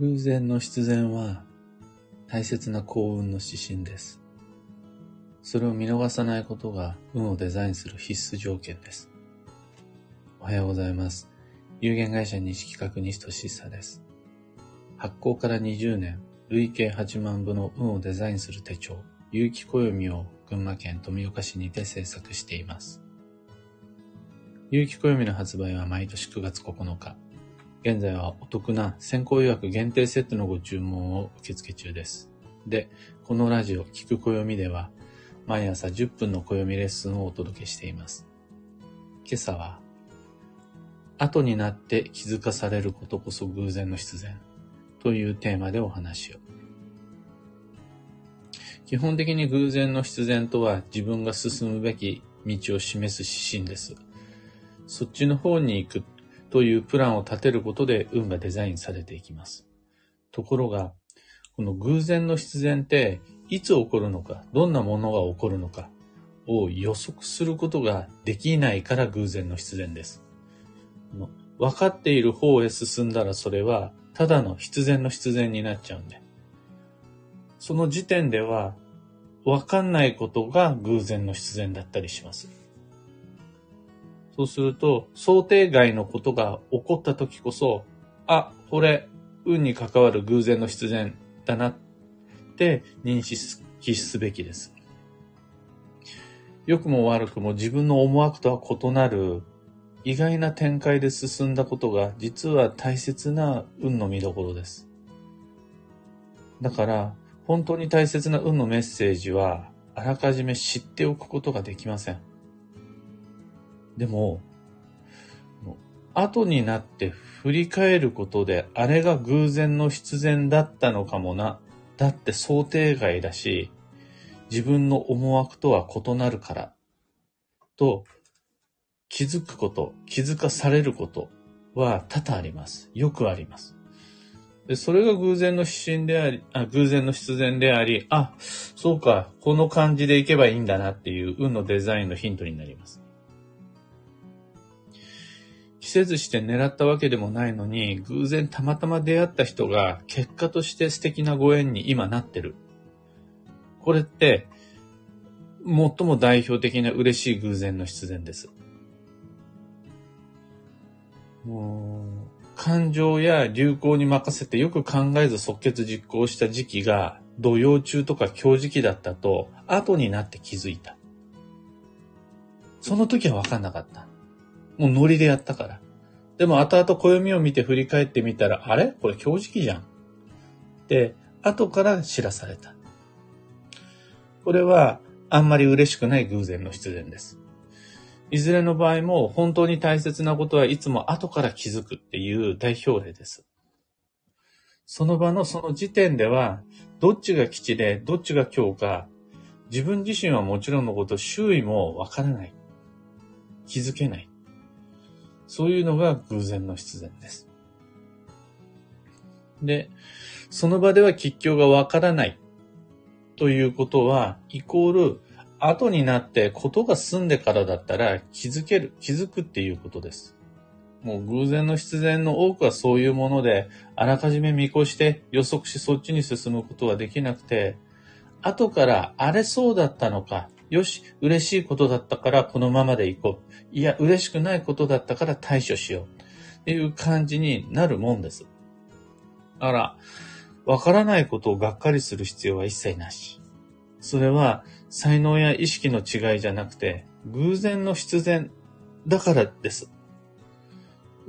偶然の必然は大切な幸運の指針です。それを見逃さないことが運をデザインする必須条件です。おはようございます。有限会社西企画西俊久です。発行から20年、累計8万部の運をデザインする手帳、有機暦を群馬県富岡市にて制作しています。有機暦の発売は毎年9月9日。現在はお得な先行予約限定セットのご注文を受付中です。で、このラジオ、聞く暦では、毎朝10分の暦レッスンをお届けしています。今朝は、後になって気づかされることこそ偶然の必然というテーマでお話を。基本的に偶然の必然とは自分が進むべき道を示す指針です。そっちの方に行くというプランを立てることで運がデザインされていきます。ところが、この偶然の必然っていつ起こるのか、どんなものが起こるのかを予測することができないから偶然の必然です。分かっている方へ進んだらそれはただの必然の必然になっちゃうんで。その時点では分かんないことが偶然の必然だったりします。そうすると、想定外のことが起こった時こそ、あ、これ、運に関わる偶然の必然だなって認識すべきです。良くも悪くも自分の思惑とは異なる意外な展開で進んだことが実は大切な運の見どころです。だから、本当に大切な運のメッセージは、あらかじめ知っておくことができません。でも、後になって振り返ることで、あれが偶然の必然だったのかもな。だって想定外だし、自分の思惑とは異なるから。と、気づくこと、気づかされることは多々あります。よくあります。でそれが偶然の指針でありあ、偶然の必然であり、あ、そうか、この感じでいけばいいんだなっていう運のデザインのヒントになります。着せずして狙ったわけでもないのに、偶然たまたま出会った人が結果として素敵なご縁に今なってる。これって、最も代表的な嬉しい偶然の必然です。もう感情や流行に任せてよく考えず即決実行した時期が土曜中とか今日時期だったと後になって気づいた。その時は分かんなかった。もうノリでやったから。でも後々暦を見て振り返ってみたら、あれ？これ今日時期じゃん。で、後から知らされた。これはあんまり嬉しくない偶然の必然です。いずれの場合も本当に大切なことはいつも後から気づくっていう代表例です。その場のその時点では、どっちが基地でどっちが今日か、自分自身はもちろんのこと、周囲もわからない。気づけない。そういうのが偶然の必然です。で、その場では吉凶がわからないということは、イコール、後になってことが済んでからだったら気づける、気づくっていうことです。もう偶然の必然の多くはそういうもので、あらかじめ見越して予測しそっちに進むことはできなくて、後からあれそうだったのか、よし、嬉しいことだったからこのままでいこう。いや、嬉しくないことだったから対処しよう。っていう感じになるもんです。あら、わからないことをがっかりする必要は一切なし。それは才能や意識の違いじゃなくて、偶然の必然だからです。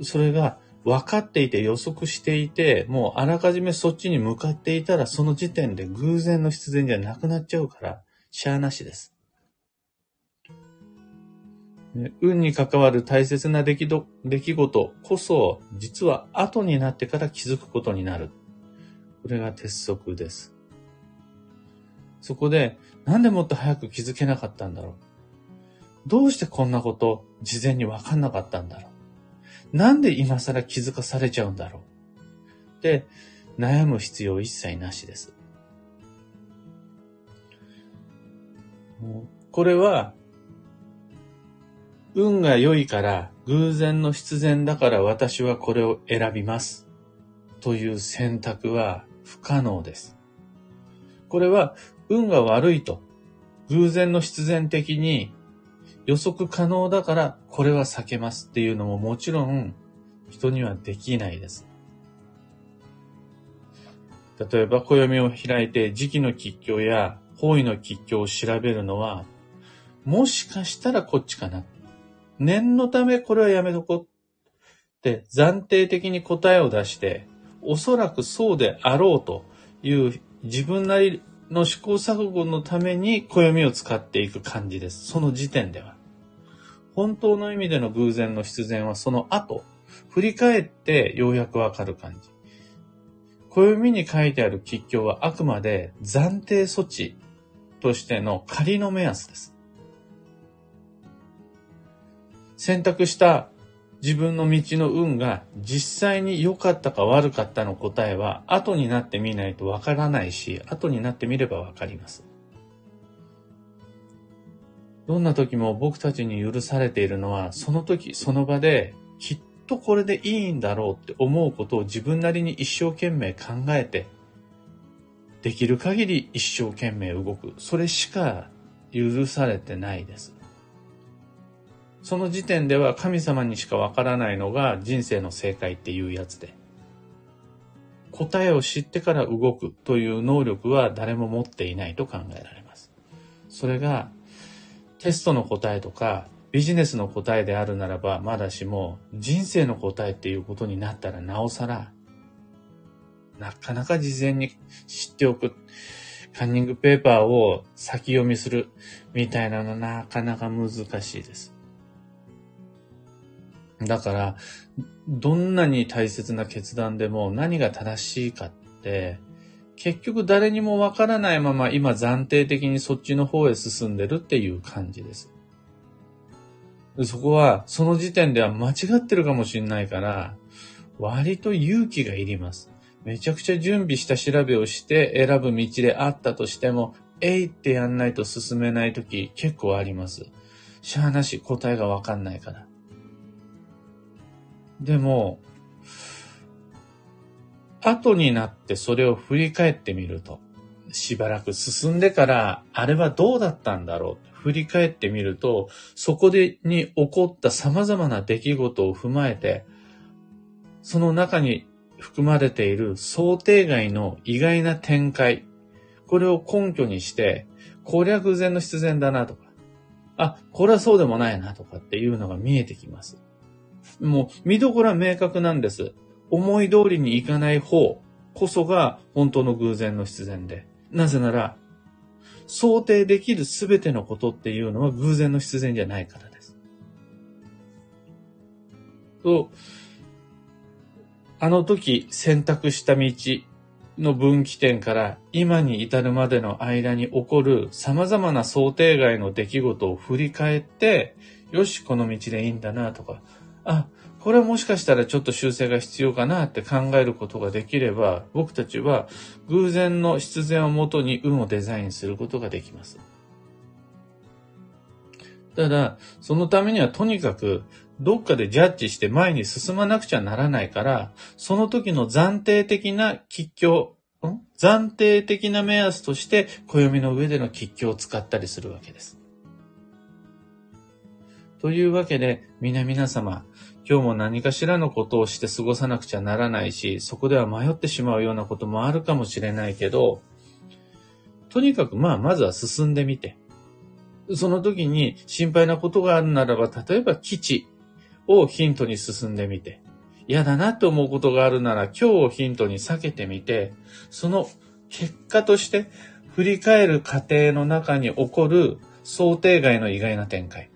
それが分かっていて予測していて、もうあらかじめそっちに向かっていたら、その時点で偶然の必然じゃなくなっちゃうから、しゃあなしです。運に関わる大切な出来出来事こそ、実は後になってから気づくことになる。これが鉄則です。そこで、なんでもっと早く気づけなかったんだろう。どうしてこんなこと事前に分かんなかったんだろう。なんで今更気づかされちゃうんだろう。で、悩む必要一切なしです。これは運が良いから、偶然の必然だから私はこれを選びます。という選択は不可能です。これは運が悪いと偶然の必然的に予測可能だからこれは避けますっていうのももちろん人にはできないです。例えば暦を開いて時期の吉凶や方位の吉凶を調べるのはもしかしたらこっちかな。念のためこれはやめとこって暫定的に答えを出しておそらくそうであろうという自分なりの試行錯誤のために暦を使っていく感じです。その時点では。本当の意味での偶然の必然はその後、振り返ってようやくわかる感じ。暦に書いてある吉凶はあくまで暫定措置としての仮の目安です。選択した自分の道の運が実際に良かったか悪かったの答えは後になってみないとわからないし、後になってみればわかります。どんな時も僕たちに許されているのは、その時その場できっとこれでいいんだろうって思うことを自分なりに一生懸命考えて、できる限り一生懸命動く。それしか許されてないです。その時点では神様にしかわからないのが人生の正解っていうやつで、答えを知ってから動くという能力は誰も持っていないと考えられます。それがテストの答えとかビジネスの答えであるならばまだしも人生の答えっていうことになったらなおさらなかなか事前に知っておく。カンニングペーパーを先読みするみたいなのなかなか難しいです。だから、どんなに大切な決断でも何が正しいかって、結局誰にもわからないまま今暫定的にそっちの方へ進んでるっていう感じです。そこは、その時点では間違ってるかもしれないから、割と勇気がいります。めちゃくちゃ準備した調べをして選ぶ道であったとしても、えいってやんないと進めないとき結構あります。しゃあなし答えがわかんないから。でも、後になってそれを振り返ってみると、しばらく進んでから、あれはどうだったんだろう？振り返ってみると、そこでに起こった様々な出来事を踏まえて、その中に含まれている想定外の意外な展開、これを根拠にして、これは偶然の必然だなとか、あ、これはそうでもないなとかっていうのが見えてきます。もう見どころは明確なんです。思い通りにいかない方こそが本当の偶然の必然で。なぜなら、想定できる全てのことっていうのは偶然の必然じゃないからです。と、あの時選択した道の分岐点から今に至るまでの間に起こる様々な想定外の出来事を振り返って、よし、この道でいいんだなとか、あ、これはもしかしたらちょっと修正が必要かなって考えることができれば、僕たちは偶然の必然をもとに運をデザインすることができます。ただ、そのためにはとにかくどっかでジャッジして前に進まなくちゃならないから、その時の暫定的な吉祥、暫定的な目安として暦の上での吉祥を使ったりするわけです。というわけで、皆々様、今日も何かしらのことをして過ごさなくちゃならないし、そこでは迷ってしまうようなこともあるかもしれないけど、とにかくまあ、まずは進んでみて。その時に心配なことがあるならば、例えば基地をヒントに進んでみて。嫌だなと思うことがあるなら今日をヒントに避けてみて、その結果として振り返る過程の中に起こる想定外の意外な展開。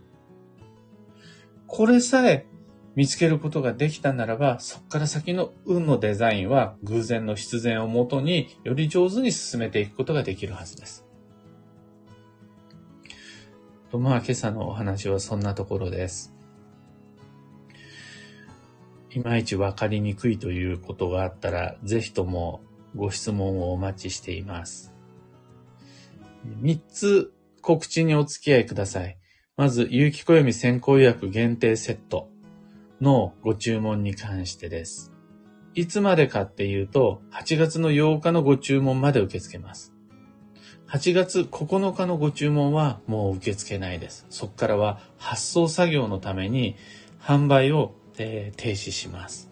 これさえ見つけることができたならば、そこから先の運のデザインは偶然の必然をもとにより上手に進めていくことができるはずです。と、まあ今朝のお話はそんなところです。いまいちわかりにくいということがあったら、ぜひともご質問をお待ちしています。3つ告知にお付き合いください。まず、有機暦先行予約限定セットのご注文に関してです。いつまでかっていうと、8月の8日のご注文まで受け付けます。8月9日のご注文はもう受け付けないです。そこからは発送作業のために販売を、えー、停止します、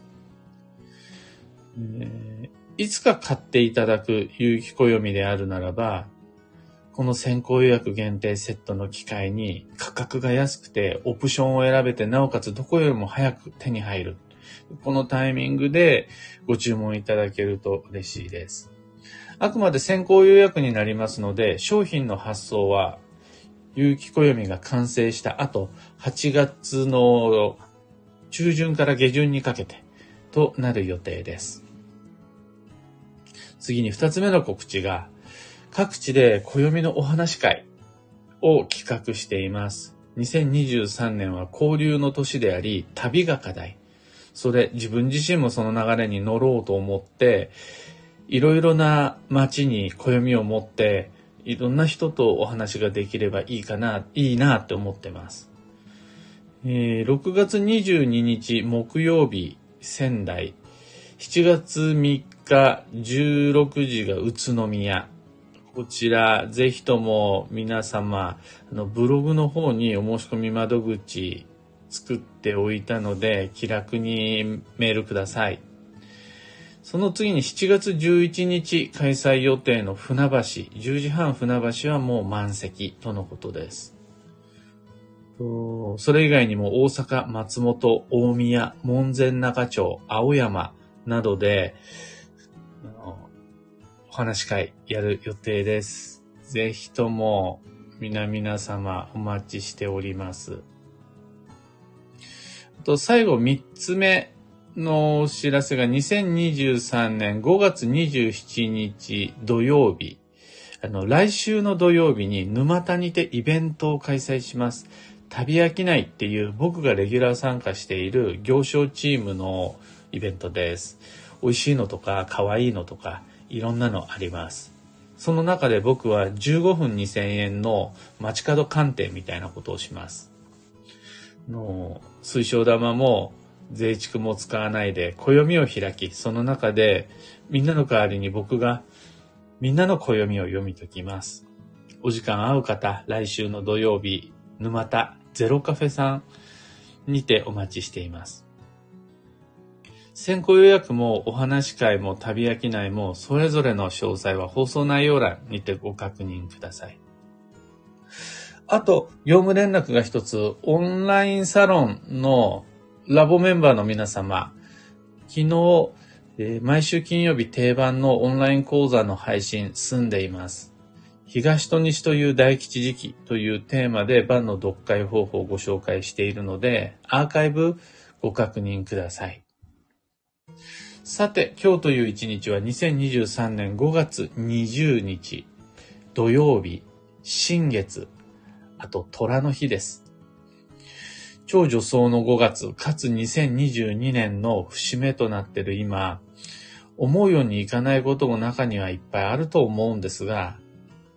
えー、いつか買っていただく有機暦であるならば、この先行予約限定セットの機会に価格が安くてオプションを選べてなおかつどこよりも早く手に入る。このタイミングでご注文いただけると嬉しいです。あくまで先行予約になりますので、商品の発送は有機暦が完成した後、8月の中旬から下旬にかけてとなる予定です。次に2つ目の告知が、各地で暦のお話会を企画しています。2023年は交流の年であり、旅が課題。それ、自分自身もその流れに乗ろうと思って、いろいろな街に暦を持って、いろんな人とお話ができればいいかな、いいなって思ってます。えー、6月22日木曜日、仙台。7月3日16時が宇都宮。こちら、ぜひとも皆様、あの、ブログの方にお申し込み窓口作っておいたので、気楽にメールください。その次に7月11日開催予定の船橋、10時半船橋はもう満席とのことです。それ以外にも大阪、松本、大宮、門前仲町、青山などで、お話会やる予定です。ぜひとも皆々様お待ちしております。と最後3つ目のお知らせが2023年5月27日土曜日。あの、来週の土曜日に沼田にてイベントを開催します。旅飽きないっていう僕がレギュラー参加している行商チームのイベントです。美味しいのとか可愛いのとかいろんなのあります。その中で僕は15分2000円の街角鑑定みたいなことをします。の水晶玉も税蓄も使わないで暦を開き、その中でみんなの代わりに僕がみんなの暦を読み解きます。お時間合う方、来週の土曜日、沼田ゼロカフェさんにてお待ちしています。先行予約もお話し会も旅飽きないもそれぞれの詳細は放送内容欄にてご確認ください。あと、業務連絡が一つ、オンラインサロンのラボメンバーの皆様、昨日、えー、毎週金曜日定番のオンライン講座の配信済んでいます。東と西という大吉時期というテーマで番の読解方法をご紹介しているので、アーカイブご確認ください。さて、今日という一日は2023年5月20日、土曜日、新月、あと虎の日です。超女装の5月、かつ2022年の節目となっている今、思うようにいかないことも中にはいっぱいあると思うんですが、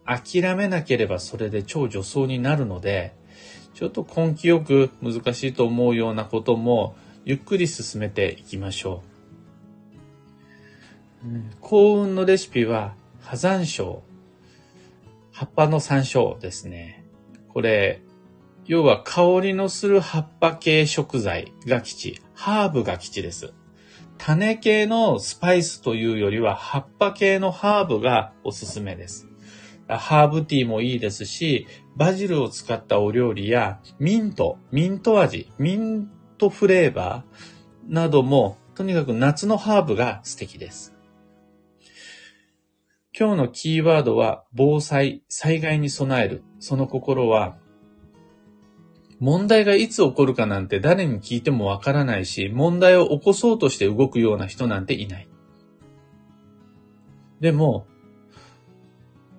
諦めなければそれで超女装になるので、ちょっと根気よく難しいと思うようなこともゆっくり進めていきましょう。幸運のレシピは、葉山椒。葉っぱの山椒ですね。これ、要は香りのする葉っぱ系食材が吉。ハーブが吉です。種系のスパイスというよりは葉っぱ系のハーブがおすすめです。ハーブティーもいいですし、バジルを使ったお料理やミント、ミント味、ミントフレーバーなども、とにかく夏のハーブが素敵です。今日のキーワードは防災、災害に備える。その心は、問題がいつ起こるかなんて誰に聞いてもわからないし、問題を起こそうとして動くような人なんていない。でも、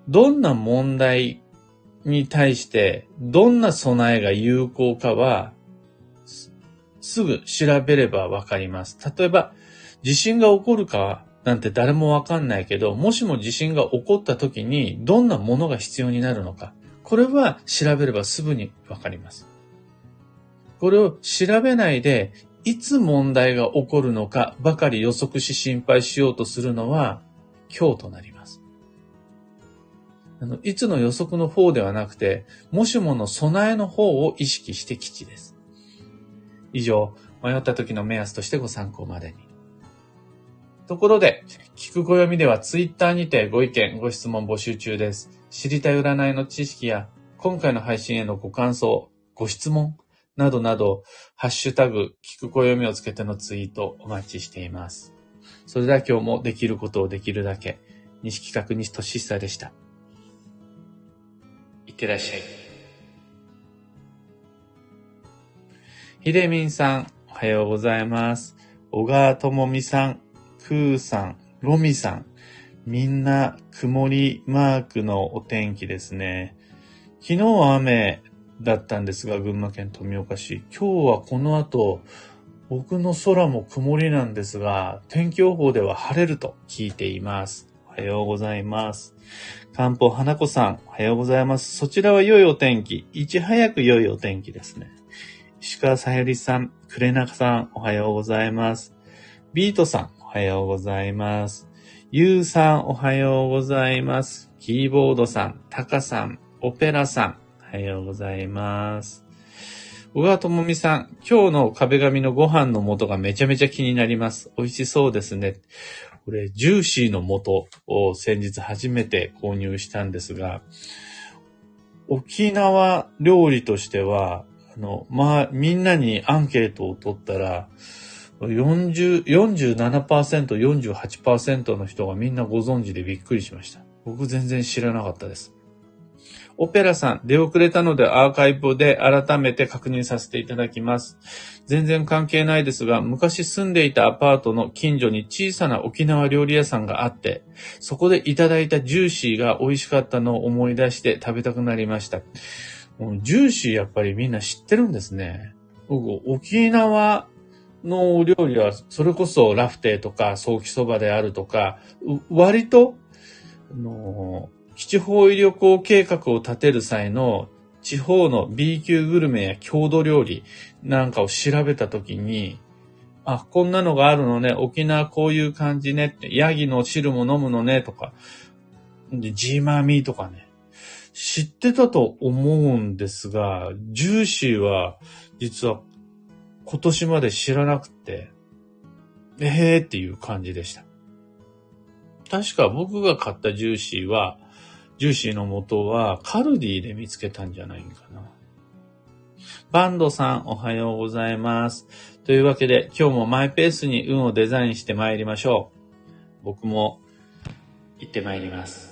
どんな問題に対してどんな備えが有効かはすぐ調べればわかります。例えば、地震が起こるかなんて誰もわかんないけど、もしも地震が起こった時にどんなものが必要になるのか。これは調べればすぐにわかります。これを調べないでいつ問題が起こるのかばかり予測し心配しようとするのは今日となります。あのいつの予測の方ではなくて、もしもの備えの方を意識して基地です。以上、迷った時の目安としてご参考までに。ところで、聞く暦ではツイッターにてご意見、ご質問募集中です。知りたい占いの知識や、今回の配信へのご感想、ご質問などなど、ハッシュタグ、聞く暦をつけてのツイートお待ちしています。それでは今日もできることをできるだけ、西企画西俊久でした。いってらっしゃい。ひでみんさん、おはようございます。小川ともみさん、くーさん、ロミさん、みんな曇りマークのお天気ですね。昨日は雨だったんですが、群馬県富岡市。今日はこの後、僕の空も曇りなんですが、天気予報では晴れると聞いています。おはようございます。漢方花子さん、おはようございます。そちらは良いお天気。いち早く良いお天気ですね。石川さゆりさん、くれなかさん、おはようございます。ビートさん、おはようございます。ゆうさん、おはようございます。キーボードさん、タカさん、オペラさん、おはようございます。小川智美さん、今日の壁紙のご飯の素がめちゃめちゃ気になります。美味しそうですね。これ、ジューシーの素を先日初めて購入したんですが、沖縄料理としては、あの、まあ、みんなにアンケートを取ったら、40、47%、48%の人がみんなご存知でびっくりしました。僕全然知らなかったです。オペラさん、出遅れたのでアーカイブで改めて確認させていただきます。全然関係ないですが、昔住んでいたアパートの近所に小さな沖縄料理屋さんがあって、そこでいただいたジューシーが美味しかったのを思い出して食べたくなりました。ジューシーやっぱりみんな知ってるんですね。僕、沖縄のお料理は、それこそラフテーとか、早期そばであるとか、割と、あの基地方位旅行計画を立てる際の地方の B 級グルメや郷土料理なんかを調べたときに、あ、こんなのがあるのね、沖縄こういう感じねって、ヤギの汁も飲むのねとか、で、ジーマーミーとかね、知ってたと思うんですが、ジューシーは実は今年まで知らなくて、えーっていう感じでした。確か僕が買ったジューシーは、ジューシーの元はカルディで見つけたんじゃないかな。バンドさんおはようございます。というわけで今日もマイペースに運をデザインして参りましょう。僕も行って参ります。